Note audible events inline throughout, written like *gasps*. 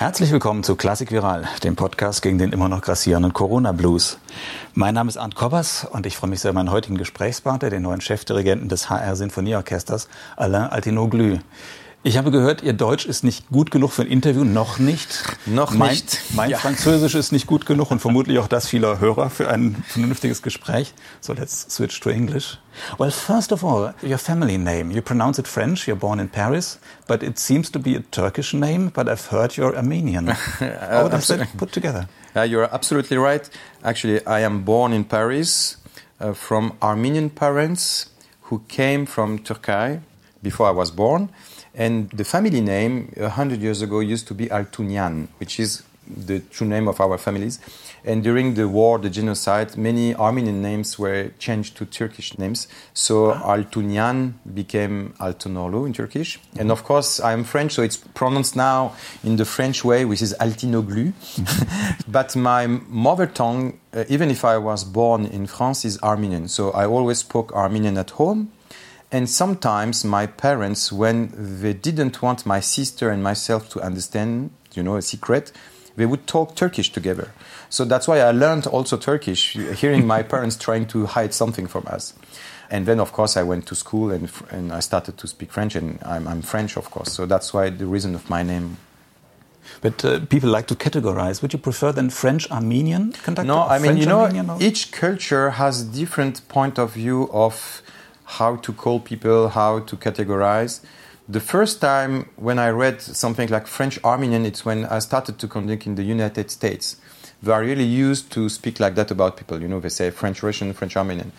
Herzlich willkommen zu Klassik Viral, dem Podcast gegen den immer noch grassierenden Corona-Blues. Mein Name ist Arndt Kobbers und ich freue mich sehr, meinen heutigen Gesprächspartner, den neuen Chefdirigenten des HR Sinfonieorchesters, Alain Altinoglu. Ich habe gehört, Ihr Deutsch ist nicht gut genug für ein Interview, noch nicht. Noch mein, nicht. Mein ja. Französisch ist nicht gut genug und vermutlich auch das vieler Hörer für ein vernünftiges Gespräch. So let's switch to English. Well, first of all, your family name. You pronounce it French. You're born in Paris, but it seems to be a Turkish name. But I've heard you're Armenian. *laughs* How does that put together? Uh, you're absolutely right. Actually, I am born in Paris uh, from Armenian parents who came from Turkey before I was born. And the family name, a hundred years ago, used to be Altunian, which is the true name of our families. And during the war, the genocide, many Armenian names were changed to Turkish names. So ah. Altunian became Altonorlu in Turkish. Mm-hmm. And of course, I'm French, so it's pronounced now in the French way, which is Altinoglu. Mm-hmm. *laughs* but my mother tongue, uh, even if I was born in France, is Armenian. So I always spoke Armenian at home and sometimes my parents, when they didn't want my sister and myself to understand, you know, a secret, they would talk Turkish together. So that's why I learned also Turkish, hearing my *laughs* parents trying to hide something from us. And then, of course, I went to school and, and I started to speak French, and I'm, I'm French, of course. So that's why the reason of my name. But uh, people like to categorize. Would you prefer then French Armenian conductor? No, I mean, you know, each culture has a different point of view of how to call people, how to categorize. The first time when I read something like French Armenian, it's when I started to conduct in the United States. They are really used to speak like that about people. You know, they say French Russian, French Armenian.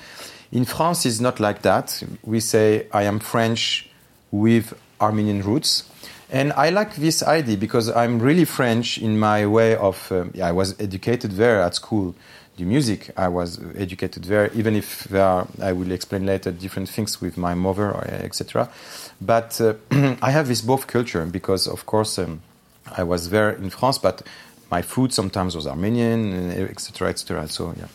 In France, it's not like that. We say, I am French with Armenian roots. And I like this idea because I'm really French in my way of. Um, yeah, I was educated there at school the music. I was educated there, even if there are, I will explain later, different things with my mother, etc. But uh, *clears throat* I have this both culture because, of course, um, I was there in France, but my food sometimes was Armenian, etc., etc. So, yeah.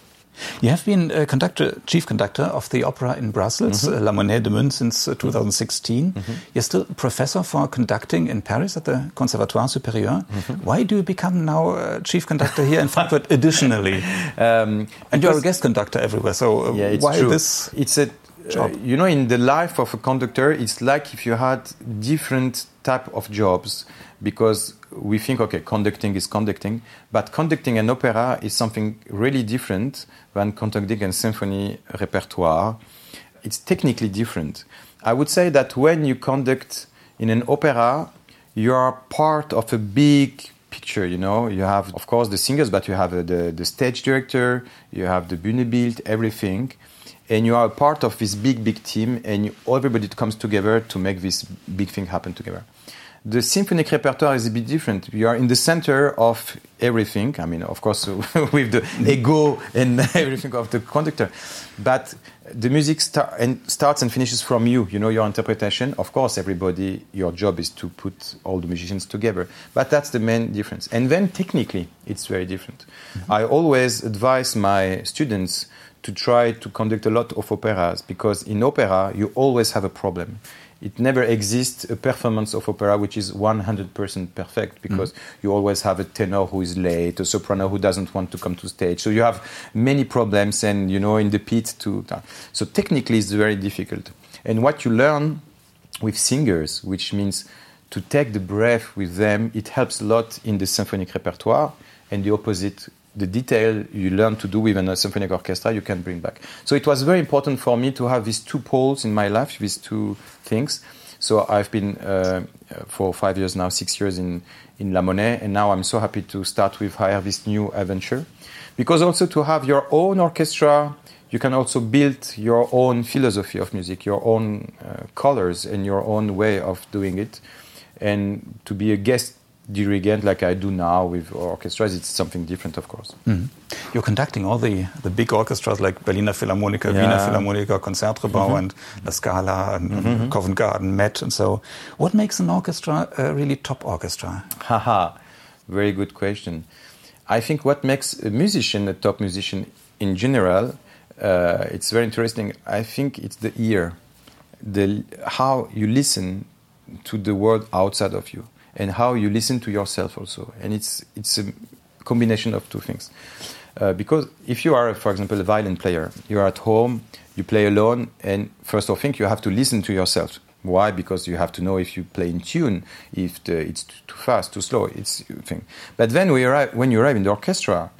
You have been uh, conductor, chief conductor of the opera in Brussels, mm -hmm. uh, La Monnaie de Munt, since uh, 2016. Mm -hmm. You're still professor for conducting in Paris at the Conservatoire Supérieur. Mm -hmm. Why do you become now chief conductor here in Frankfurt *laughs* additionally? Um, and you're a guest conductor everywhere, so uh, yeah, why true. this It's a job? Uh, you know, in the life of a conductor, it's like if you had different type of jobs because we think, okay, conducting is conducting, but conducting an opera is something really different than conducting a symphony repertoire. It's technically different. I would say that when you conduct in an opera, you are part of a big picture, you know. You have, of course, the singers, but you have uh, the, the stage director, you have the Bühnebild, everything. And you are a part of this big, big team, and you, everybody comes together to make this big thing happen together. The symphonic repertoire is a bit different. You are in the center of everything. I mean, of course, *laughs* with the ego and *laughs* everything of the conductor, but the music start and starts and finishes from you. You know your interpretation. Of course, everybody, your job is to put all the musicians together. But that's the main difference. And then technically, it's very different. Mm-hmm. I always advise my students to try to conduct a lot of operas because in opera you always have a problem it never exists a performance of opera which is 100% perfect because mm. you always have a tenor who is late, a soprano who doesn't want to come to stage. So you have many problems and you know in the pit to so technically it's very difficult. And what you learn with singers, which means to take the breath with them, it helps a lot in the symphonic repertoire and the opposite the detail you learn to do with a symphonic orchestra you can bring back. So it was very important for me to have these two poles in my life, these two things. So I've been uh, for five years now, six years in, in La Monnaie, and now I'm so happy to start with HR this new adventure. Because also to have your own orchestra, you can also build your own philosophy of music, your own uh, colors, and your own way of doing it. And to be a guest dirigent like I do now with orchestras, it's something different, of course. Mm. You're conducting all the, the big orchestras like Berliner Philharmoniker, yeah. Wiener Philharmoniker, Concertgebouw, mm -hmm. and La Scala, and mm -hmm. Covent Garden, Met, and so. What makes an orchestra a really top orchestra? Haha, very good question. I think what makes a musician a top musician in general, uh, it's very interesting. I think it's the ear, the how you listen to the world outside of you and how you listen to yourself also. And it's, it's a combination of two things. Uh, because if you are, for example, a violin player, you are at home, you play alone, and first of all, think you have to listen to yourself. Why? Because you have to know if you play in tune, if the, it's too fast, too slow. It's thing. But then we arrive, when you arrive in the orchestra,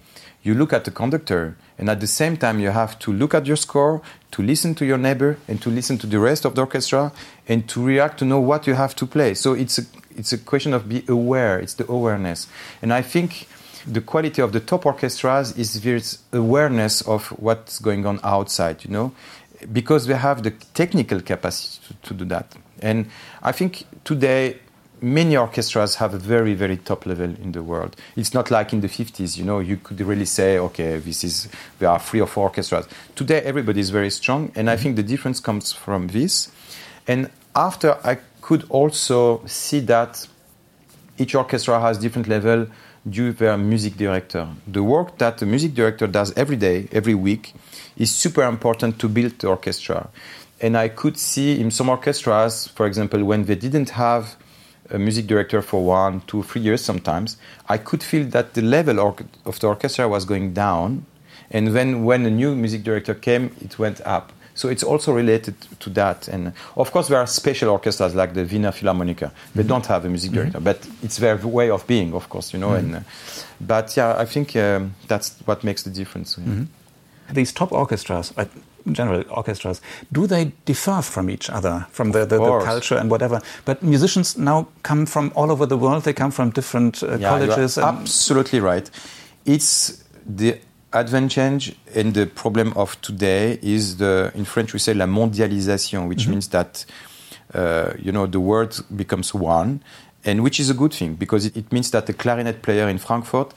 you look at the conductor, and at the same time you have to look at your score, to listen to your neighbor, and to listen to the rest of the orchestra, and to react to know what you have to play. So it's a it's a question of be aware. It's the awareness, and I think the quality of the top orchestras is this awareness of what's going on outside. You know, because we have the technical capacity to, to do that. And I think today many orchestras have a very very top level in the world it's not like in the 50s you know you could really say okay this is there are three or four orchestras today everybody is very strong and i think the difference comes from this and after i could also see that each orchestra has different level due to their music director the work that the music director does every day every week is super important to build the orchestra and i could see in some orchestras for example when they didn't have a music director for one, two, three years sometimes, I could feel that the level of the orchestra was going down. And then when a new music director came, it went up. So it's also related to that. And of course, there are special orchestras like the Wiener Philharmoniker. They mm-hmm. don't have a music director, mm-hmm. but it's their way of being, of course, you know. Mm-hmm. And uh, but yeah, I think um, that's what makes the difference. Mm-hmm. These top orchestras, general orchestras, do they differ from each other, from the, the, the, culture and whatever? But musicians now come from all over the world. They come from different uh, yeah, colleges. absolutely right. It's the advantage and the problem of today is the in French we say la mondialisation, which mm -hmm. means that uh, you know the world becomes one, and which is a good thing because it, it means that the clarinet player in Frankfurt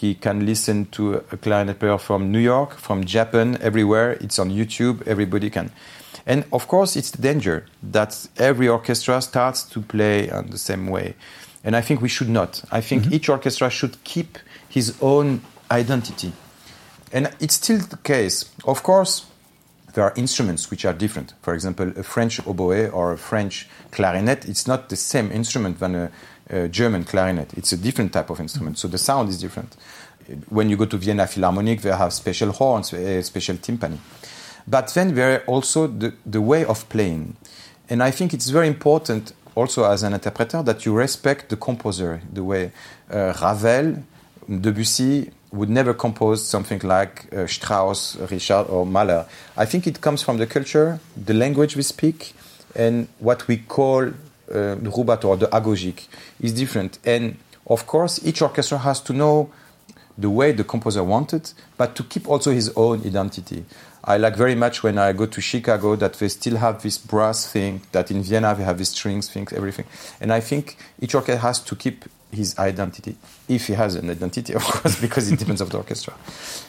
he can listen to a clarinet player from New York, from Japan, everywhere. It's on YouTube. Everybody can. And of course, it's the danger that every orchestra starts to play in the same way. And I think we should not. I think mm-hmm. each orchestra should keep his own identity. And it's still the case. Of course, there are instruments which are different. For example, a French oboe or a French clarinet, it's not the same instrument than a uh, German clarinet. It's a different type of instrument, so the sound is different. When you go to Vienna Philharmonic, they have special horns, special timpani. But then there are also the, the way of playing. And I think it's very important also as an interpreter that you respect the composer, the way uh, Ravel, Debussy would never compose something like uh, Strauss, Richard, or Mahler. I think it comes from the culture, the language we speak, and what we call uh, the rubato or the agogic is different. And of course, each orchestra has to know the way the composer wanted, but to keep also his own identity. I like very much when I go to Chicago that they still have this brass thing, that in Vienna they have these strings things, everything. And I think each orchestra has to keep his identity, if he has an identity, of *laughs* course, because it depends on the orchestra.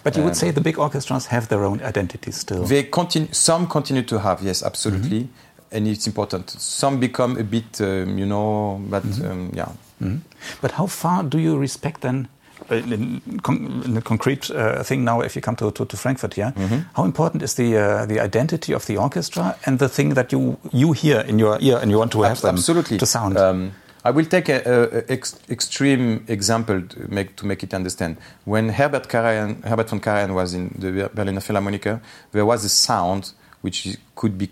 But you um, would say the big orchestras have their own identity still. They continue. Some continue to have, yes, absolutely. Mm -hmm and it's important. Some become a bit, um, you know, but mm -hmm. um, yeah. Mm -hmm. But how far do you respect then? Uh, a concrete uh, thing now, if you come to, to, to Frankfurt here, mm -hmm. how important is the uh, the identity of the orchestra and the thing that you you hear in your ear and you want to have them Absolutely. to sound? Um, I will take an ex extreme example to make, to make it understand. When Herbert, Karajan, Herbert von Karajan was in the Berliner Philharmoniker, there was a sound which could be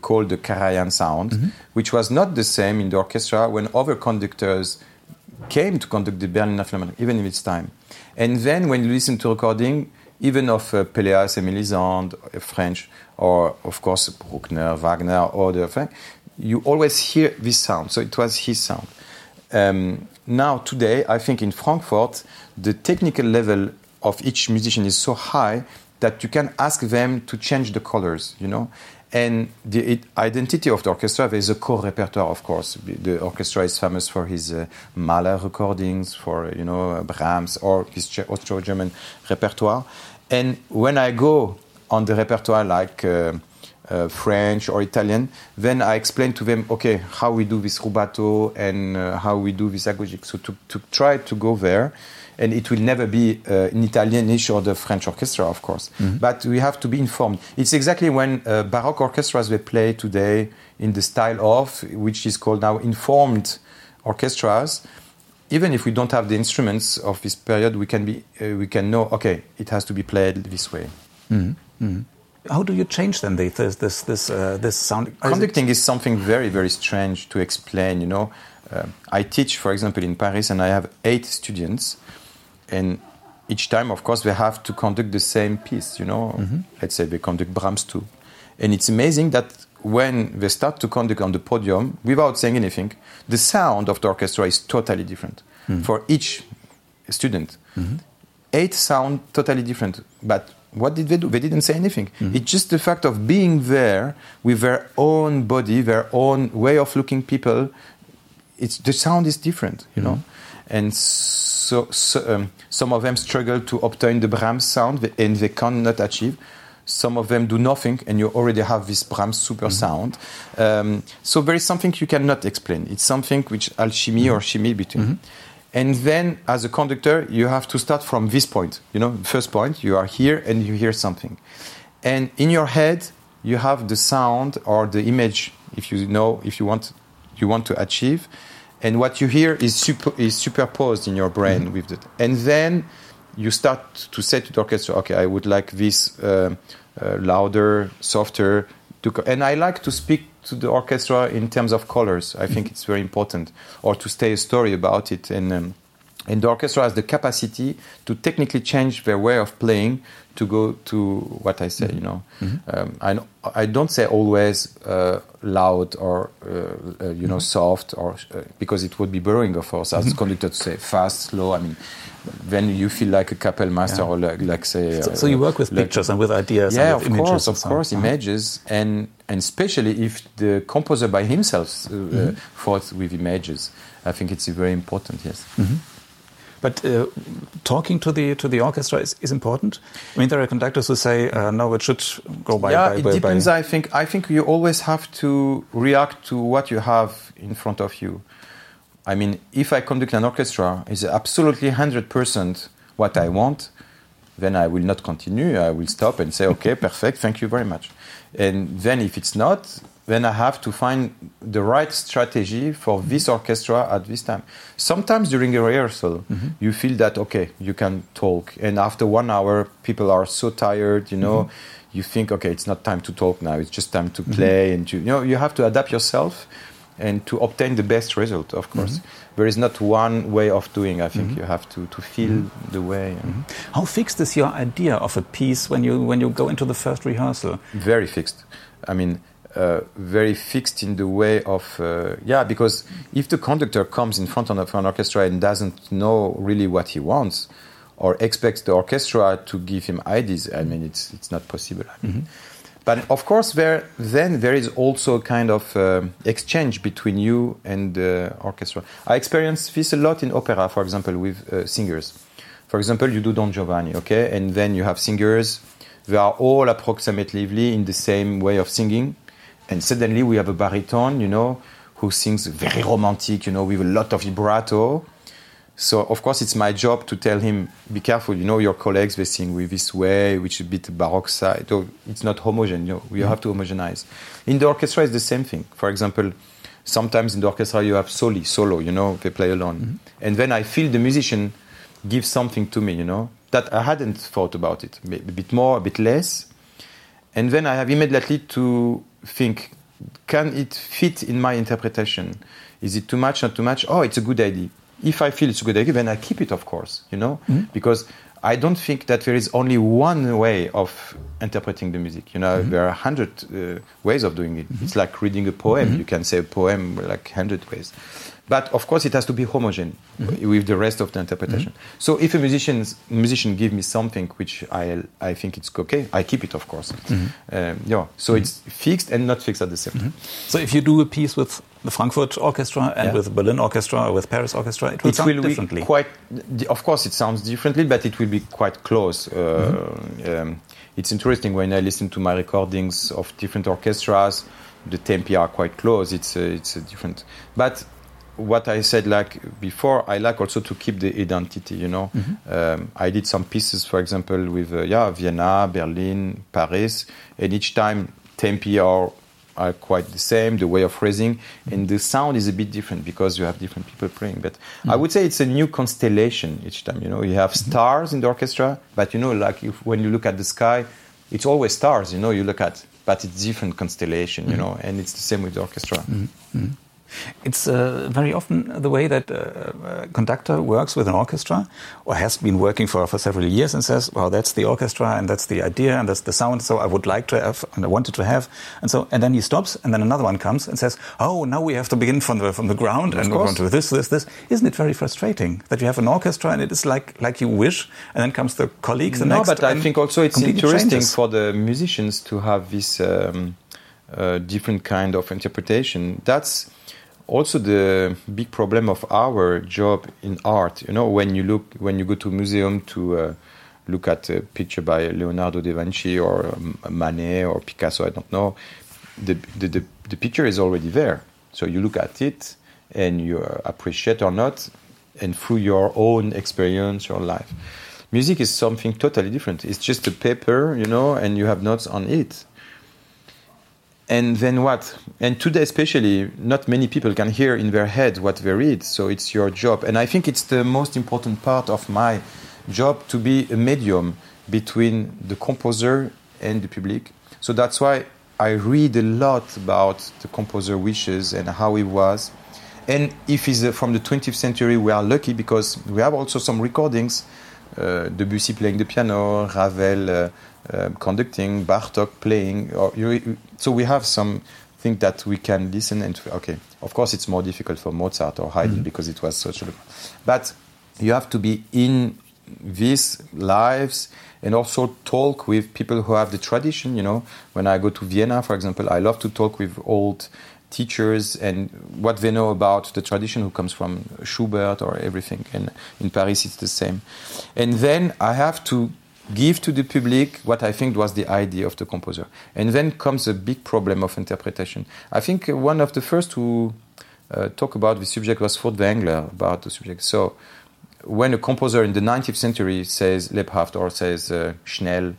called the Karajan sound, mm-hmm. which was not the same in the orchestra when other conductors came to conduct the Berliner Philharmonic, even in its time. And then when you listen to recording, even of uh, Pelléas and Mélisande, uh, French, or of course Bruckner, Wagner, or the thing, you always hear this sound. So it was his sound. Um, now, today, I think in Frankfurt, the technical level of each musician is so high that you can ask them to change the colors, you know. And the identity of the orchestra, there is a core repertoire, of course. The orchestra is famous for his uh, Mahler recordings, for, you know, Brahms, or his Austro-German repertoire. And when I go on the repertoire like uh, uh, French or Italian, then I explain to them, okay, how we do this rubato and uh, how we do this agogic. So to, to try to go there, and it will never be uh, an Italianish or the French orchestra, of course. Mm-hmm. But we have to be informed. It's exactly when uh, Baroque orchestras they play today in the style of, which is called now informed orchestras, even if we don't have the instruments of this period, we can be uh, we can know okay, it has to be played this way. Mm -hmm. How do you change then this this this uh, this sound? Conducting is, something very very strange to explain. You know, uh, I teach, for example, in Paris, and I have eight students, and each time, of course, they have to conduct the same piece. You know, mm -hmm. let's say they conduct Brahms too, and it's amazing that when they start to conduct on the podium without saying anything, the sound of the orchestra is totally different mm. for each student. Mm-hmm. Eight sound totally different, but what did they do? They didn't say anything. Mm. It's just the fact of being there with their own body, their own way of looking people. It's the sound is different, you mm. know, and so, so um, some of them struggle to obtain the Brahms sound, and they cannot achieve some of them do nothing, and you already have this Brahms super mm-hmm. sound. Um, so there is something you cannot explain. It's something which alchemy or chemie between. And then, as a conductor, you have to start from this point. You know, first point, you are here and you hear something. And in your head, you have the sound or the image, if you know, if you want, you want to achieve. And what you hear is, super, is superposed in your brain mm-hmm. with it. And then you start to say to the orchestra, okay, I would like this uh, uh, louder, softer. To, and I like to speak to the orchestra in terms of colors. I think it's very important, or to stay a story about it. And, um, and the orchestra has the capacity to technically change their way of playing to go to what I say. You know, mm-hmm. um, I, I don't say always uh, loud or uh, uh, you know mm-hmm. soft, or uh, because it would be boring, of course, as mm-hmm. conductor to say fast, slow. I mean, then you feel like a Kapellmeister yeah. or like, like say. So, so, you work with like, pictures and with ideas. Yeah, with of course, of course, uh-huh. images, and and especially if the composer by himself uh, mm-hmm. thought with images, I think it's very important. Yes. Mm-hmm. But uh, talking to the to the orchestra is, is important. I mean, there are conductors who say uh, no, it should go by. Yeah, by, it by, depends. I think I think you always have to react to what you have in front of you. I mean, if I conduct an orchestra, is absolutely 100% what I want, then I will not continue. I will stop and say, okay, *laughs* perfect, thank you very much. And then if it's not, then I have to find the right strategy for this orchestra at this time. Sometimes during a rehearsal, mm-hmm. you feel that, okay, you can talk. And after one hour, people are so tired, you know. Mm-hmm. You think, okay, it's not time to talk now. It's just time to mm-hmm. play, mm-hmm. and to, you know, you have to adapt yourself and to obtain the best result, of course. Mm-hmm. There is not one way of doing. I think mm-hmm. you have to, to feel mm-hmm. the way. Mm-hmm. How fixed is your idea of a piece when you when you go into the first rehearsal? Very fixed. I mean, uh, very fixed in the way of uh, yeah. Because if the conductor comes in front of an orchestra and doesn't know really what he wants, or expects the orchestra to give him ideas, I mean, it's it's not possible. I mean. But of course, there then there is also a kind of uh, exchange between you and the orchestra. I experience this a lot in opera, for example, with uh, singers. For example, you do Don Giovanni, okay, and then you have singers. They are all approximately in the same way of singing, and suddenly we have a baritone, you know, who sings very romantic, you know, with a lot of vibrato so of course it's my job to tell him, be careful. You know your colleagues they sing with this way, which is a bit baroque side. So it's not homogeneous. You know, we mm-hmm. have to homogenize. In the orchestra, it's the same thing. For example, sometimes in the orchestra you have soli, solo. You know, they play alone, mm-hmm. and then I feel the musician give something to me. You know that I hadn't thought about it. A bit more, a bit less, and then I have immediately to think: Can it fit in my interpretation? Is it too much? Not too much? Oh, it's a good idea if I feel it's a good idea, then I keep it, of course, you know, mm-hmm. because I don't think that there is only one way of interpreting the music. You know, mm-hmm. there are a hundred uh, ways of doing it. Mm-hmm. It's like reading a poem. Mm-hmm. You can say a poem like hundred ways. But of course, it has to be homogeneous mm-hmm. with the rest of the interpretation. Mm-hmm. So if a musician musician give me something which I I think it's okay, I keep it, of course. Um, yeah. So it's fixed and not fixed at the same time. So if you do a piece with the Frankfurt Orchestra and yeah. with the Berlin Orchestra or with Paris Orchestra, it will it sound will differently. Be quite, of course, it sounds differently, but it will be quite close. Uh, mm-hmm. um, it's interesting when I listen to my recordings of different orchestras. The tempi are quite close. It's a, it's a different, but what I said like before, I like also to keep the identity. You know, mm-hmm. um, I did some pieces, for example, with uh, yeah Vienna, Berlin, Paris, and each time tempi are are quite the same, the way of phrasing, and the sound is a bit different because you have different people playing. But mm-hmm. I would say it's a new constellation each time. You know, you have mm-hmm. stars in the orchestra, but you know, like if, when you look at the sky, it's always stars. You know, you look at, but it's different constellation. You mm-hmm. know, and it's the same with the orchestra. Mm-hmm. It's uh, very often the way that uh, a conductor works with an orchestra or has been working for, for several years and says, well, that's the orchestra and that's the idea and that's the sound. So I would like to have and I wanted to have. And so, and then he stops and then another one comes and says, oh, now we have to begin from the, from the ground and go on to this, this, this. Isn't it very frustrating that you have an orchestra and it is like, like you wish and then comes the colleague, the no, next. but I think also it's interesting changes. for the musicians to have this um, uh, different kind of interpretation. That's, also the big problem of our job in art. You know, when you look, when you go to museum to uh, look at a picture by Leonardo da Vinci or um, Manet or Picasso, I don't know, the, the, the, the, picture is already there. So you look at it and you appreciate or not, and through your own experience, your life. Music is something totally different. It's just a paper, you know, and you have notes on it and then what? And today, especially, not many people can hear in their head what they read. So it's your job. And I think it's the most important part of my job to be a medium between the composer and the public. So that's why I read a lot about the composer wishes and how he was. And if he's from the 20th century, we are lucky because we have also some recordings. Uh, Debussy playing the piano, Ravel. Uh, uh, conducting, Bartok playing. Or you, so we have something that we can listen and okay. Of course, it's more difficult for Mozart or Haydn mm-hmm. because it was such a. But you have to be in these lives and also talk with people who have the tradition. You know, when I go to Vienna, for example, I love to talk with old teachers and what they know about the tradition who comes from Schubert or everything. And in Paris, it's the same. And then I have to give to the public what I think was the idea of the composer. And then comes a big problem of interpretation. I think one of the first to uh, talk about the subject was Furtwängler about the subject. So when a composer in the 19th century says Lebhaft or says uh, Schnell,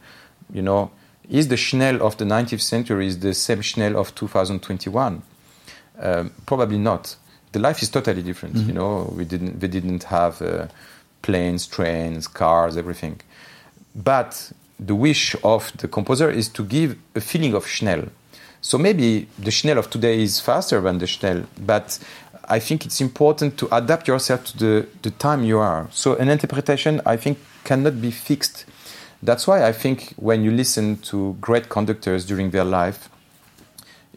you know, is the Schnell of the 19th century is the same Schnell of 2021? Um, probably not. The life is totally different. Mm-hmm. You know, we didn't, they didn't have uh, planes, trains, cars, everything. But the wish of the composer is to give a feeling of Schnell. So maybe the Schnell of today is faster than the Schnell, but I think it's important to adapt yourself to the, the time you are. So an interpretation, I think, cannot be fixed. That's why I think when you listen to great conductors during their life,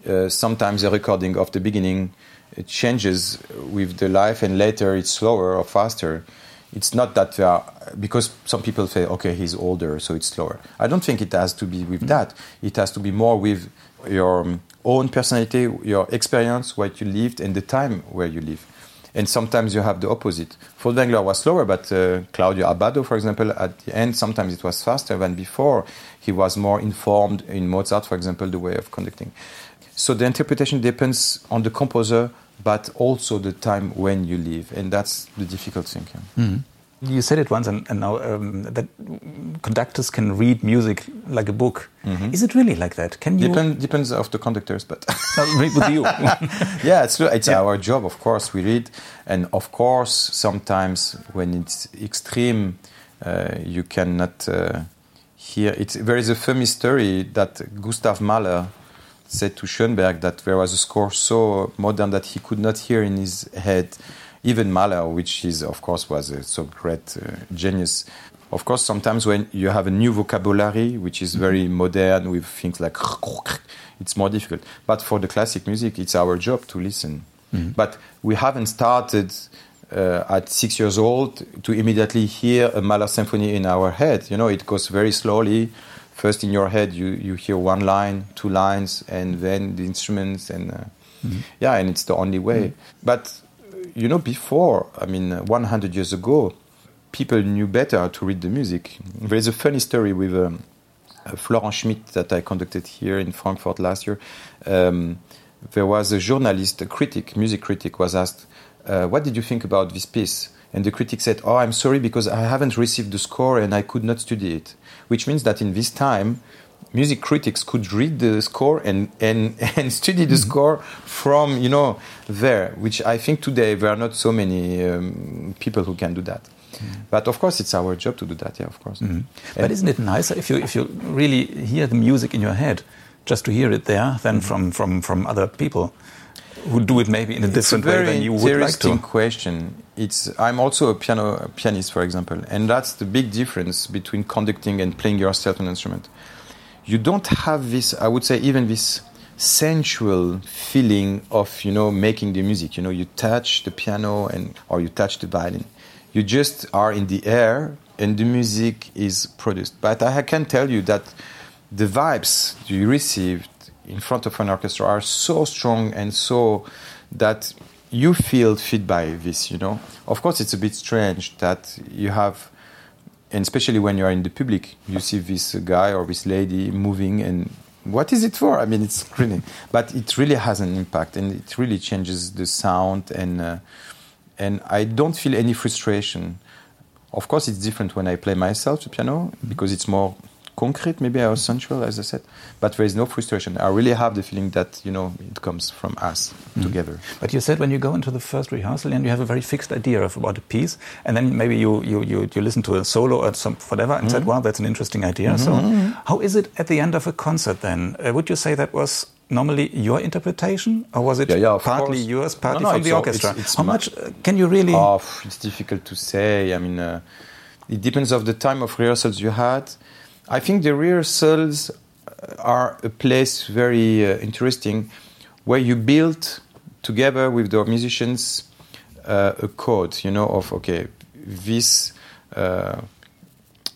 uh, sometimes a recording of the beginning it changes with the life, and later it's slower or faster it's not that are, because some people say, okay, he's older, so it's slower. I don't think it has to be with that. It has to be more with your own personality, your experience, what you lived, and the time where you live. And sometimes you have the opposite. Furtwängler was slower, but uh, Claudio Abbado, for example, at the end, sometimes it was faster than before. He was more informed in Mozart, for example, the way of conducting. So the interpretation depends on the composer, but also the time when you live, and that's the difficult thing. Mm -hmm. You said it once, and, and now um, that conductors can read music like a book. Mm -hmm. Is it really like that? Can you? Depend, depends of the conductors, but *laughs* read with you. *laughs* yeah, it's it's yeah. our job. Of course, we read, and of course, sometimes when it's extreme, uh, you cannot uh, hear. It. There is a famous story that Gustav Mahler said to Schoenberg that there was a score so modern that he could not hear in his head. Even Mahler, which is of course was a so great uh, genius. Of course, sometimes when you have a new vocabulary, which is very modern with things like, *laughs* it's more difficult. But for the classic music, it's our job to listen. Mm-hmm. But we haven't started uh, at six years old to immediately hear a Mahler symphony in our head. You know, it goes very slowly first in your head you, you hear one line, two lines, and then the instruments, and uh, mm-hmm. yeah, and it's the only way. Mm-hmm. But you know, before, I mean, 100 years ago, people knew better to read the music. There is a funny story with um, uh, Florent Schmitt that I conducted here in Frankfurt last year. Um, there was a journalist, a critic, music critic, was asked, uh, "What did you think about this piece?" And the critic said, "Oh, I'm sorry because I haven't received the score and I could not study it." which means that in this time, music critics could read the score and, and, *laughs* and study the mm-hmm. score from you know there which i think today there are not so many um, people who can do that mm-hmm. but of course it's our job to do that yeah of course mm-hmm. but isn't it nicer if you if you really hear the music in your head just to hear it there than mm-hmm. from from from other people who do it maybe in a different a way than you would like to interesting question it's i'm also a piano a pianist for example and that's the big difference between conducting and playing yourself an instrument you don't have this, I would say, even this sensual feeling of you know making the music. You know, you touch the piano and or you touch the violin. You just are in the air and the music is produced. But I can tell you that the vibes you received in front of an orchestra are so strong and so that you feel fit by this. You know, of course, it's a bit strange that you have and especially when you are in the public, you see this guy or this lady moving, and what is it for? I mean, it's really, but it really has an impact, and it really changes the sound, and uh, and I don't feel any frustration. Of course, it's different when I play myself the piano because it's more concrete, maybe I was sensual, as I said, but there is no frustration. I really have the feeling that you know it comes from us mm. together. But you said when you go into the first rehearsal and you have a very fixed idea of about a piece, and then maybe you you you, you listen to a solo or some whatever and mm. said, "Wow, that's an interesting idea." Mm -hmm. So, mm-hmm. how is it at the end of a concert then? Uh, would you say that was normally your interpretation, or was it yeah, yeah, partly course. yours, partly no, no, from the orchestra? It's, it's How much uh, can you really? Oh, it's difficult to say. I mean, uh, it depends of the time of rehearsals you had. I think the rehearsals are a place very uh, interesting where you build together with the musicians uh, a code, you know, of okay, this, uh,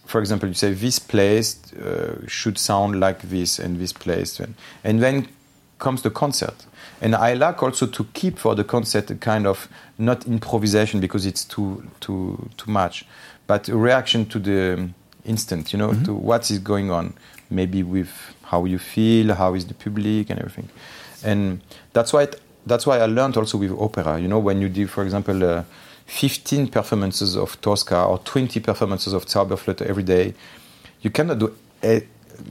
for example, you say this place uh, should sound like this and this place, and, and then comes the concert. And I like also to keep for the concert a kind of not improvisation because it's too too too much, but a reaction to the instant, you know, mm-hmm. to what is going on, maybe with how you feel, how is the public, and everything. And that's why it, that's why I learned also with opera. You know, when you do, for example, uh, 15 performances of Tosca or 20 performances of Zauberflöte every day, you cannot do. A,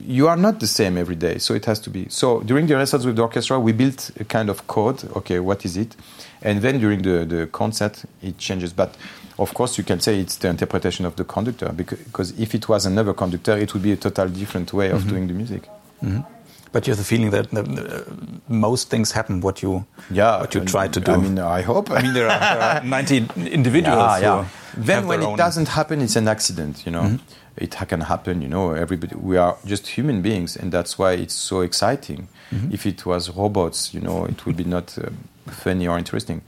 you are not the same every day, so it has to be. So during the rehearsals with the orchestra, we built a kind of code. Okay, what is it? And then during the the concert, it changes. But of course, you can say it's the interpretation of the conductor because if it was another conductor, it would be a total different way of mm -hmm. doing the music. Mm -hmm. But you have the feeling that the, uh, most things happen what you yeah what you try to do. I mean, I hope. I mean, there are, there are *laughs* 90 individuals. Yeah, yeah. Then when it doesn't happen, it's an accident. You know, mm -hmm. It can happen. You know, everybody. We are just human beings, and that's why it's so exciting. Mm -hmm. If it was robots, you know, it would be not uh, funny or interesting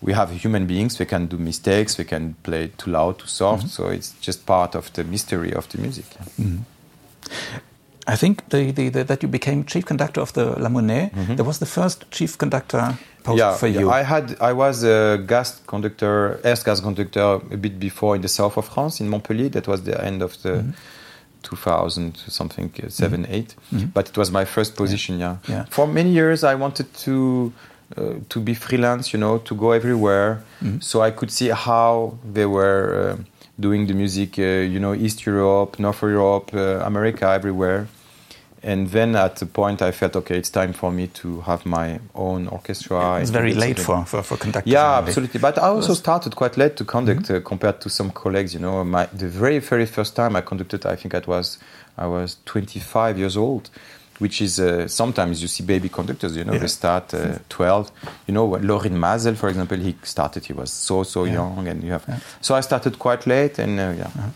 we have human beings they can do mistakes they can play too loud too soft mm -hmm. so it's just part of the mystery of the music mm -hmm. I think the, the, the, that you became chief conductor of the La Monnaie. Mm -hmm. That was the first chief conductor post yeah, for you. Yeah, I had I was a guest conductor, air gas conductor a bit before in the south of France in Montpellier. That was the end of the mm -hmm. 2000 something uh, 7 mm -hmm. 8. Mm-hmm. But it was my first position. Yeah. yeah. For many years I wanted to uh, to be freelance, you know, to go everywhere. Mm-hmm. So I could see how they were uh, doing the music, uh, you know, East Europe, North Europe, uh, America, everywhere. And then at the point, I felt okay, it's time for me to have my own orchestra. It's very late for, for, for conducting. Yeah, absolutely. But I also started quite late to conduct mm-hmm. Uh, compared to some colleagues. You know, my the very very first time I conducted, I think I was I was 25 years old which is uh, sometimes you see baby conductors, you know, yeah. they start uh, 12. You know, Lorin Maazel, for example, he started, he was so, so yeah. young. and you have. Yeah. So I started quite late, and uh, yeah. Uh-huh.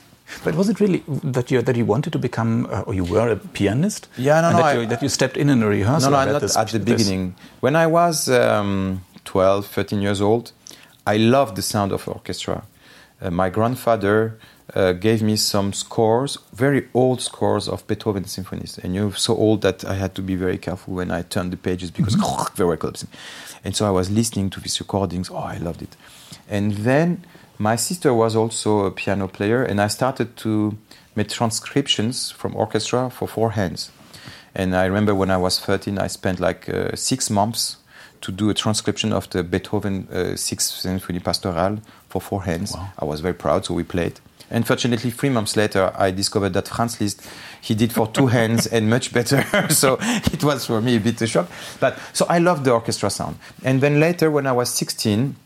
But was it really that you that you wanted to become, uh, or you were a pianist? Yeah, no, no. That, I, you, that you stepped in in a rehearsal. No, no, not this, at the beginning. When I was um, 12, 13 years old, I loved the sound of orchestra. Uh, my grandfather uh, gave me some scores, very old scores of Beethoven symphonies. And you know, so old that I had to be very careful when I turned the pages because mm-hmm. *laughs* they were collapsing. And so I was listening to these recordings. Oh, I loved it. And then my sister was also a piano player, and I started to make transcriptions from orchestra for four hands. And I remember when I was 13, I spent like uh, six months to do a transcription of the Beethoven uh, Sixth Symphony Pastoral for four hands. Wow. I was very proud, so we played. Unfortunately, three months later, I discovered that Franz Liszt he did for two *laughs* hands and much better. *laughs* so it was for me a bit a shock. But so I loved the orchestra sound. And then later, when I was 16,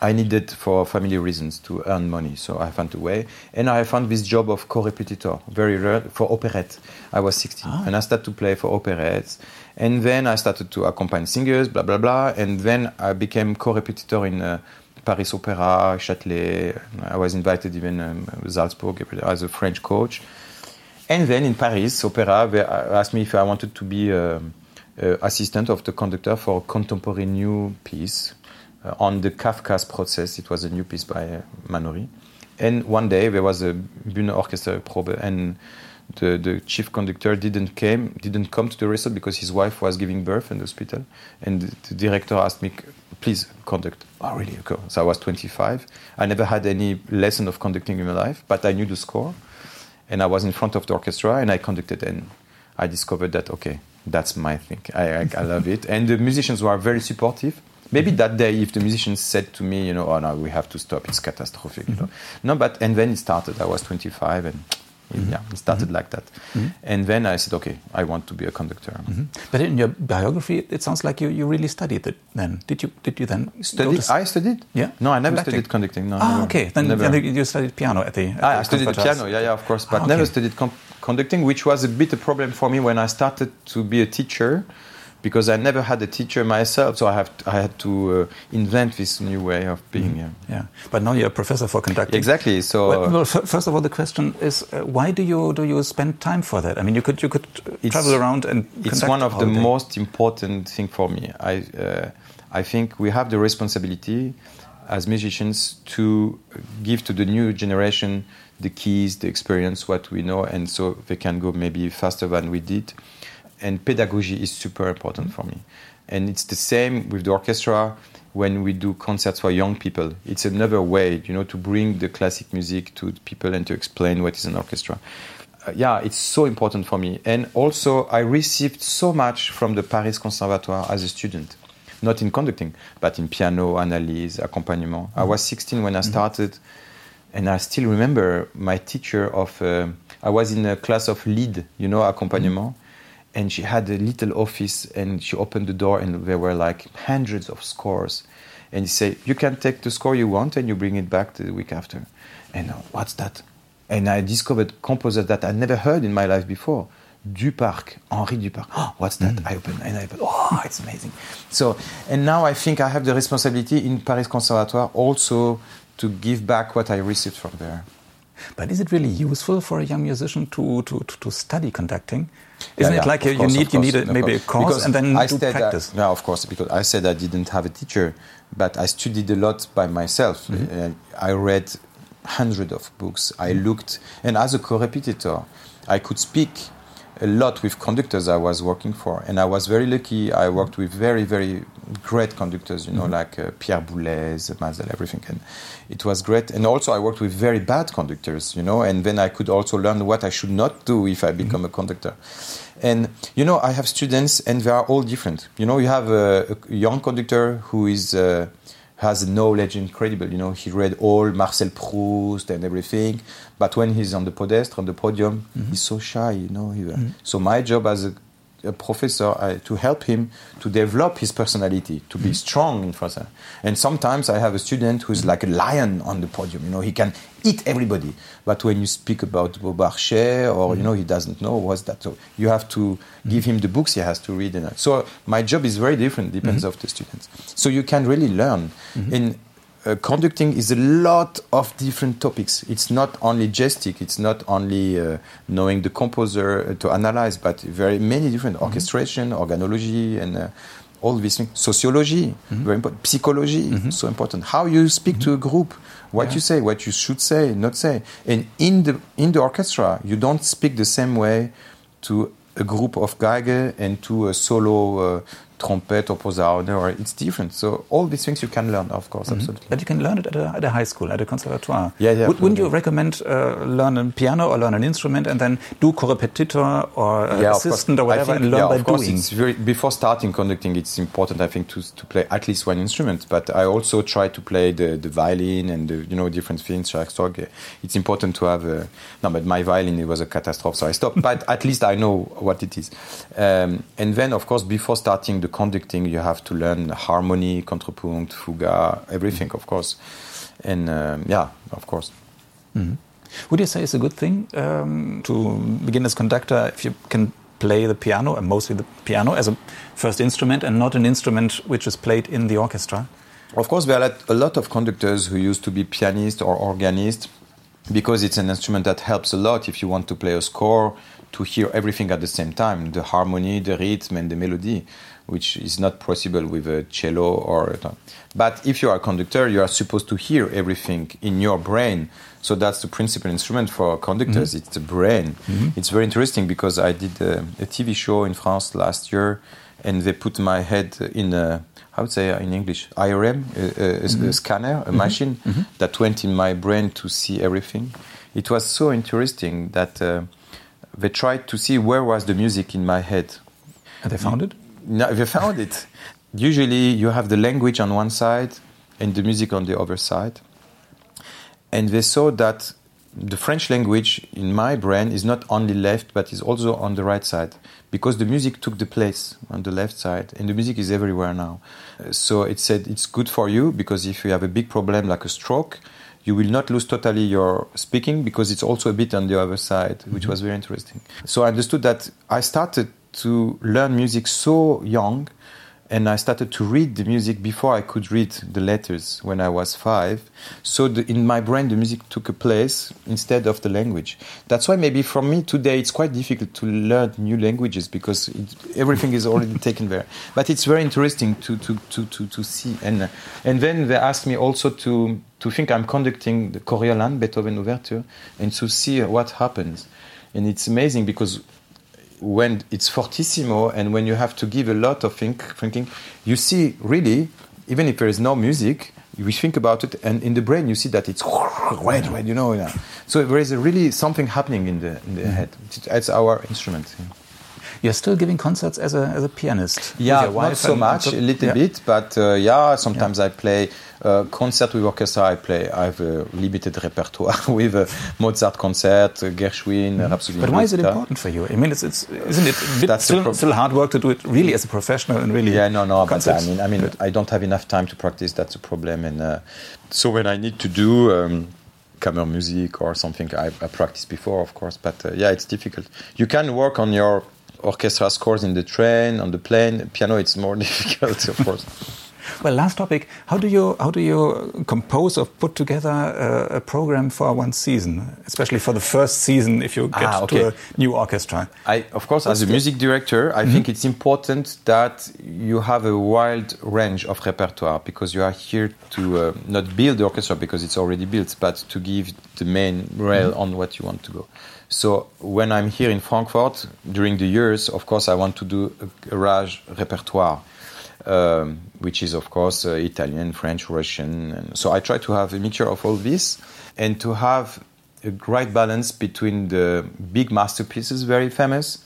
I needed for family reasons to earn money, so I found a way, and I found this job of co-repetitor, very rare for operette. I was 16, ah. and I started to play for operettes, and then I started to accompany singers, blah blah blah, and then I became co-repetitor in uh, Paris Opera, Châtelet. I was invited even um, Salzburg as a French coach, and then in Paris Opera, they asked me if I wanted to be uh, uh, assistant of the conductor for a contemporary new piece on the Kafka's process. It was a new piece by uh, Manoury. And one day there was a Bühne Orchestra probe, and the, the chief conductor didn't came didn't come to the rehearsal because his wife was giving birth in the hospital, and the director asked me, "Please conduct." Oh, really? Okay. So I was 25. I never had any lesson of conducting in my life, but I knew the score, and I was in front of the orchestra and I conducted, and I discovered that okay, that's my thing. I, I, I love it, and the musicians were very supportive Maybe that day, if the musicians said to me, you know, oh no, we have to stop, it's catastrophic, you know. Mm-hmm. No, but and then it started. I was 25, and mm-hmm. yeah, it started mm-hmm. like that. Mm-hmm. And then I said, okay, I want to be a conductor. Mm-hmm. But in your biography, it sounds like you, you really studied it. Then did you did you then study? I studied. Yeah. No, I never studied conducting. No. Ah, never. okay. Then, then, you studied piano at the. At ah, I studied the piano. Yeah, yeah, of course, but ah, okay. never studied conducting, which was a bit a problem for me when I started to be a teacher because I never had a teacher myself, so I have I had to uh, invent this new way of being. Mm. Yeah. yeah. but now you're a professor for conducting. Exactly. So, well, well first of all, the question is, uh, why do you do you spend time for that? I mean, you could you could travel around and. It's one of the most important thing for me. I uh, I think we have the responsibility as musicians to give to the new generation the keys, the experience, what we know, and so they can go maybe faster than we did and pedagogy is super important for me. And it's the same with the orchestra when we do concerts for young people. It's another way, you know, to bring the classic music to people and to explain what is an orchestra. Uh, yeah, it's so important for me. And also, I received so much from the Paris Conservatoire as a student, not in conducting, but in piano, analyse, accompaniment. Mm-hmm. I was 16 when I mm-hmm. started, mm-hmm. and I still remember my teacher of. Uh, I was in a class of Lied, you know, accompaniment. Mm-hmm and she had a little office and she opened the door and there were like hundreds of scores and he said you can take the score you want and you bring it back the week after and uh, what's that and i discovered composers that i never heard in my life before Duparc, Henri Duparc. Oh, *gasps* what's that? Mm. I open and I open. *laughs* Oh, it's amazing. So, and now I think I have the responsibility in Paris Conservatoire also to give back what I received from there. But is it really useful for a young musician to, to, to study conducting? Isn't yeah, it like you, course, need you need a, maybe a course because and then I do practice? yeah, of course. Because I said I didn't have a teacher, but I studied a lot by myself. Mm -hmm. I read hundreds of books. I looked, and as a co-repetitor, I could speak a lot with conductors I was working for, and I was very lucky. I worked with very, very great conductors, you know, mm-hmm. like uh, Pierre Boulez, Maazel, everything, and it was great. And also, I worked with very bad conductors, you know, and then I could also learn what I should not do if I become mm-hmm. a conductor. And you know, I have students, and they are all different. You know, you have a, a young conductor who is. Uh, has knowledge incredible. You know, he read all Marcel Proust and everything. But when he's on the podest, on the podium, mm-hmm. he's so shy. You know. He, mm-hmm. So my job as a, a professor uh, to help him to develop his personality, to be mm-hmm. strong in front. Of, and sometimes I have a student who's like a lion on the podium. You know, he can eat everybody. But when you speak about Beaumarchais, or you mm-hmm. know, he doesn't know what's that. So you have to give him the books he has to read. And so my job is very different, depends mm-hmm. of the students. So you can really learn. Mm-hmm. In uh, conducting is a lot of different topics. It's not only gestic, it's not only uh, knowing the composer uh, to analyze, but very many different mm-hmm. orchestration, organology, and uh, all these things. Sociology, mm-hmm. very important. Psychology, mm-hmm. so important. How you speak to a group, what yeah. you say, what you should say, not say. And in the in the orchestra, you don't speak the same way to a group of Geige and to a solo uh, trumpet or posaune, or it's different. So all these things you can learn, of course, mm -hmm. absolutely. But you can learn it at a, at a high school, at a conservatoire. Yeah, yeah. Would, wouldn't you recommend uh, learn a piano or learn an instrument and then do correpetitor or uh, yeah, assistant or whatever think, and learn yeah, by of course doing? It's very, before starting conducting, it's important, I think, to, to play at least one instrument. But I also try to play the, the violin and the, you know different things. It's important to have. A, no, but my violin it was a catastrophe, so I stopped. *laughs* but at least I know what it is. Um, and then, of course, before starting the conducting, you have to learn harmony, contrapunct, fuga, everything, of course. And um, yeah, of course. Mm -hmm. Would you say it's a good thing um, to begin as conductor if you can play the piano, and mostly the piano, as a first instrument and not an instrument which is played in the orchestra? Of course, there are a lot of conductors who used to be pianists or organists because it's an instrument that helps a lot if you want to play a score to hear everything at the same time the harmony, the rhythm, and the melody which is not possible with a cello or a, but if you are a conductor you are supposed to hear everything in your brain so that's the principal instrument for conductors mm -hmm. it's the brain mm -hmm. it's very interesting because i did a, a, tv show in france last year and they put my head in a how would say in english irm a, a, mm -hmm. a scanner a mm-hmm. machine mm-hmm. that went in my brain to see everything it was so interesting that uh, they tried to see where was the music in my head and they found it no, we found it. Usually, you have the language on one side and the music on the other side. And they saw that the French language in my brain is not only left, but is also on the right side because the music took the place on the left side, and the music is everywhere now. So it said it's good for you because if you have a big problem like a stroke, you will not lose totally your speaking because it's also a bit on the other side, which mm-hmm. was very interesting. So I understood that I started to learn music so young and I started to read the music before I could read the letters when I was five. So the, in my brain, the music took a place instead of the language. That's why maybe for me today it's quite difficult to learn new languages because it, everything is already *laughs* taken there. But it's very interesting to, to, to, to, to see. And, and then they asked me also to, to think I'm conducting the Coriolan, Beethoven Overture, and to see what happens. And it's amazing because when it's fortissimo and when you have to give a lot of think, thinking, you see really, even if there is no music, we think about it, and in the brain you see that it's *laughs* red, red, you know. Yeah. So there is really something happening in the in the mm-hmm. head. It's our instrument. Yeah. You're still giving concerts as a, as a pianist. Yeah, not so much, a little yeah. bit, but uh, yeah, sometimes yeah. I play uh, concert with orchestra. I play. I have a limited repertoire *laughs* with a Mozart concert, Gershwin, mm. Rhapsody. But why is it important for you? I mean, it's, it's isn't it a bit still, still, hard work to do it really as a professional and really? Yeah, no, no. But I mean, I mean, I don't have enough time to practice. That's a problem, and uh, so when I need to do. Um, camera music or something I, I, practiced before, of course, but uh, yeah, it's difficult. You can work on your orchestra scores in the train, on the plane. Piano, it's more *laughs* difficult, of course. *laughs* Well, last topic. How do you how do you compose or put together a, a program for one season, especially for the first season? If you get ah, okay. to a new orchestra, I of course What's as a music director, I mm -hmm. think it's important that you have a wide range of repertoire because you are here to uh, not build the orchestra because it's already built, but to give the main rail mm -hmm. on what you want to go. So when I'm here in Frankfurt during the years, of course, I want to do a, garage repertoire, um, which is of course uh, Italian, French, Russian. And so I try to have a mixture of all this and to have a great balance between the big masterpieces, very famous,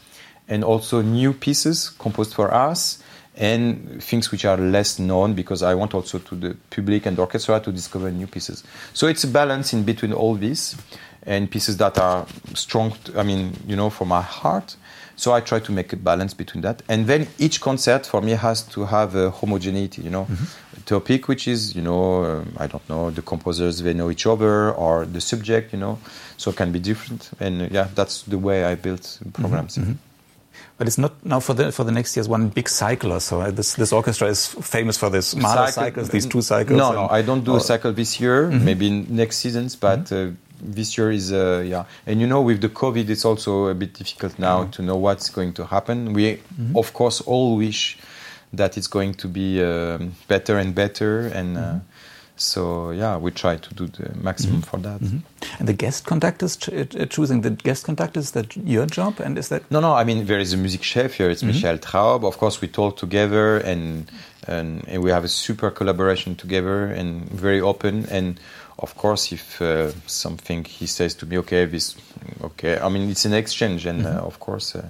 and also new pieces composed for us and things which are less known because I want also to the public and orchestra to discover new pieces. So it's a balance in between all this and pieces that are strong, I mean, you know, for my heart. So I try to make a balance between that. And then each concert for me has to have a homogeneity, you know, mm-hmm. topic, which is, you know, uh, I don't know, the composers, they know each other or the subject, you know, so it can be different. And uh, yeah, that's the way I built programs. Mm-hmm. But it's not now for the for the next years one big cycle or so. This this orchestra is famous for this Mahler cycle, cycles, these two cycles. No, no, I don't do a cycle this year. Mm-hmm. Maybe next seasons, but mm-hmm. uh, this year is uh, yeah and you know with the covid it's also a bit difficult now mm-hmm. to know what's going to happen we mm-hmm. of course all wish that it's going to be um, better and better and uh, mm-hmm. so yeah we try to do the maximum mm-hmm. for that mm-hmm. And the guest conductors, ch uh, choosing the guest conductors, is that your job? And is that no, no? I mean, there is a music chef here. It's mm -hmm. Michel Traub. Of course, we talk together, and, and, and we have a super collaboration together, and very open. And of course, if uh, something he says to me, okay, this, okay. I mean, it's an exchange, and mm -hmm. of course, uh,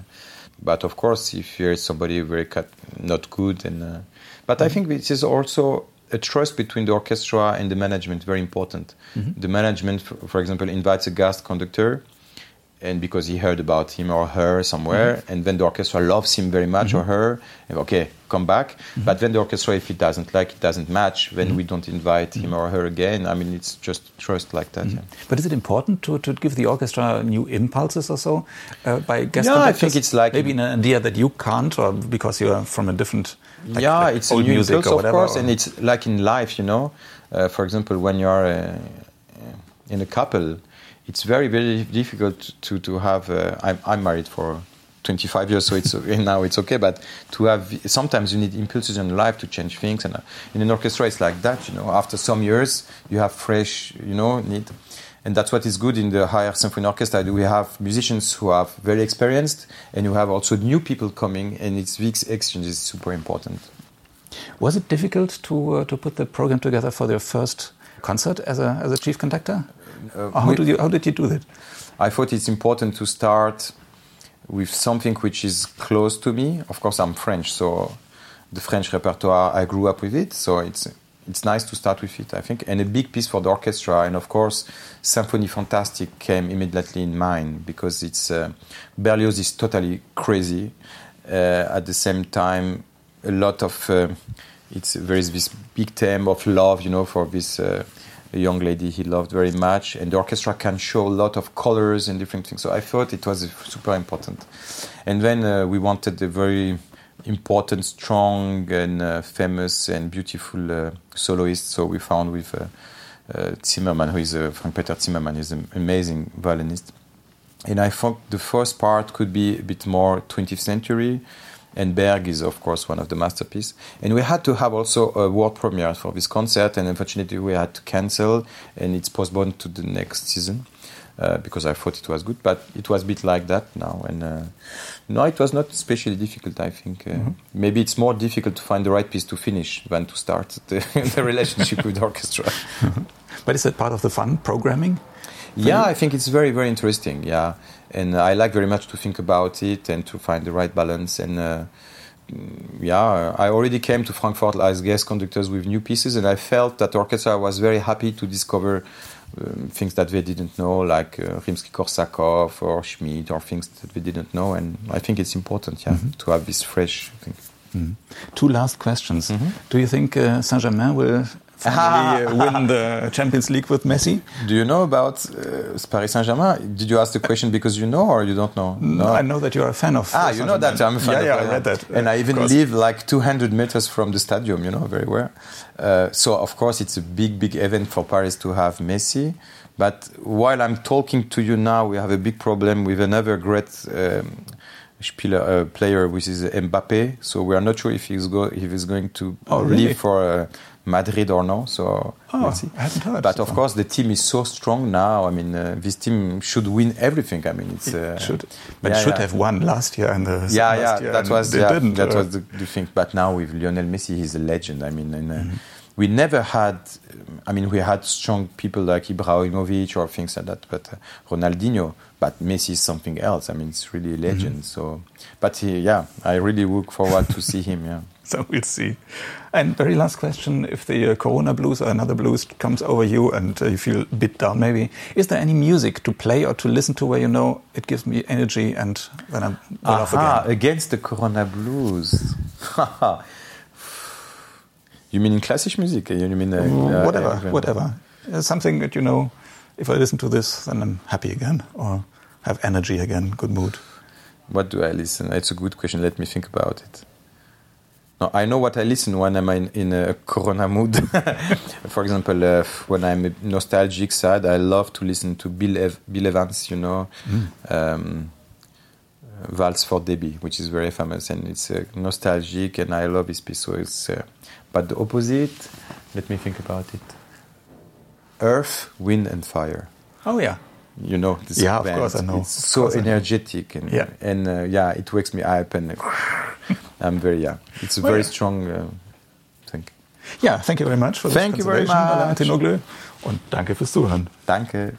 but of course, if you're somebody very cut, not good, and uh, but I think this is also a trust between the orchestra and the management very important. Mm-hmm. The management, for, for, example, invites a guest conductor, and because he heard about him or her somewhere, mm-hmm. and then the orchestra loves him very much mm-hmm. or her, okay, come back. Mm-hmm. But then the orchestra, if it doesn't like, it doesn't match, then mm-hmm. we don't invite him or her again. I mean, it's just trust like that. Mm-hmm. Yeah. But is it important to, to give the orchestra new impulses or so uh, by guest yeah, I think it's like maybe an idea that you can't, or because you are from a different like, yeah, like it's a new impulse, of course, or? and it's like in life, you know. Uh, for example, when you are uh, in a couple, it's very very difficult to to have. Uh, I'm, I'm married for 25 years, so it's *laughs* now it's okay. But to have sometimes you need impulses in life to change things, and uh, in an orchestra it's like that. You know, after some years you have fresh, you know, need and that's what is good in the HR symphony orchestra. We have musicians who are very experienced, and you have also new people coming, and it's exchange is super important. Was it difficult to uh, to put the program together for their first concert as a as a chief conductor? Uh, how, did you, how did you do that? I thought it's important to start with something which is close to me. Of course, I'm French, so the French repertoire I grew up with it, so it's it's nice to start with it, I think. And a big piece for the orchestra, and of course, Symphonie Fantastique came immediately in mind because it's uh, Berlioz is totally crazy. Uh, at the same time, a lot of uh, it's there is this big theme of love, you know, for this uh, young lady he loved very much, and the orchestra can show a lot of colors and different things. So I thought it was super important. And then uh, we wanted a very important, strong, and uh, famous and beautiful uh, soloist. So we found with uh, uh Zimmermann, who is uh, Frank Peter Zimmermann, is an amazing violinist. And I thought the first part could be a bit more 20th century, and Berg is of course one of the masterpieces. And we had to have also a world premiere for this concert, and unfortunately we had to cancel, and it's postponed to the next season. Uh, because I thought it was good, but it was a bit like that now. And uh, no, it was not especially difficult. I think uh, mm-hmm. maybe it's more difficult to find the right piece to finish than to start the, *laughs* the relationship with the orchestra. *laughs* Mm-hmm. But is that part of the fun programming? Yeah, I think it's very very interesting. Yeah, and I like very much to think about it and to find the right balance and. Uh, yeah, I already came to Frankfurt as guest conductors with new pieces, and I felt that orchestra was very happy to discover um, things that they didn't know, like uh, Rimsky-Korsakov or Schmidt, or things that they didn't know. And I think it's important, yeah, mm -hmm. to have this fresh thing. Mm -hmm. Two last questions. Mm -hmm. Do you think uh, Saint-Germain will *laughs* finally uh, win the Champions League with Messi. Do you know about uh, Paris Saint Germain? Did you ask the question because you know or you don't know? No, I know that you are a fan of. Ah, you know that I'm a fan. Yeah, yeah, I read that. And I even live like 200 meters from the stadium. You know very well. Uh, so of course it's a big, big event for Paris to have Messi. But while I'm talking to you now, we have a big problem with another great. Um, Spieler, uh, player, which is Mbappe. So we are not sure if he's go if he's going to oh, really? leave for uh, Madrid or no. So oh, we'll see. I haven't heard. But of course, the team is so strong now. I mean, uh, this team should win everything. I mean, it's uh, it should, but yeah, should yeah. have won last year and the yeah, yeah. Year, that was yeah, didn't, that was the, the, thing. But now with Lionel Messi, he's a legend. I mean, and, uh, mm -hmm. we never had. I mean, we had strong people like Ibrahimovic or things like that, but uh, Ronaldinho. But Messi is something else. I mean, it's really a legend. Mm -hmm. So, but he, yeah, I really look forward to see him. Yeah. *laughs* so we'll see. And very last question: If the uh, Corona blues or another blues comes over you and uh, you feel a bit down, maybe is there any music to play or to listen to where you know it gives me energy and then I'm off again? Against the Corona blues. *laughs* you mean in classic music? You mean uh, mm, whatever, uh, whatever. something that you know. If I listen to this, then I'm happy again or have energy again, good mood. What do I listen? It's a good question. Let me think about it. No, I know what I listen when I'm in, in a Corona mood. *laughs* For example, uh, when I'm nostalgic, sad, I love to listen to Bill, Ev Bill Evans, you know, mm. um, Waltz for Debby, which is very famous, and it's uh, nostalgic, and I love this piece. So it's, uh, but the opposite, let me think about it. Earth, Wind, and Fire. Oh yeah. You know this Yeah, of band. course I know. It's Of so energetic and Yeah. and uh, yeah, it wakes me up and *laughs* I'm very yeah. It's a Well, very yeah. strong uh, thing. Yeah, thank you very much for this Thank you very Alain much. Und danke fürs Zuhören. Danke.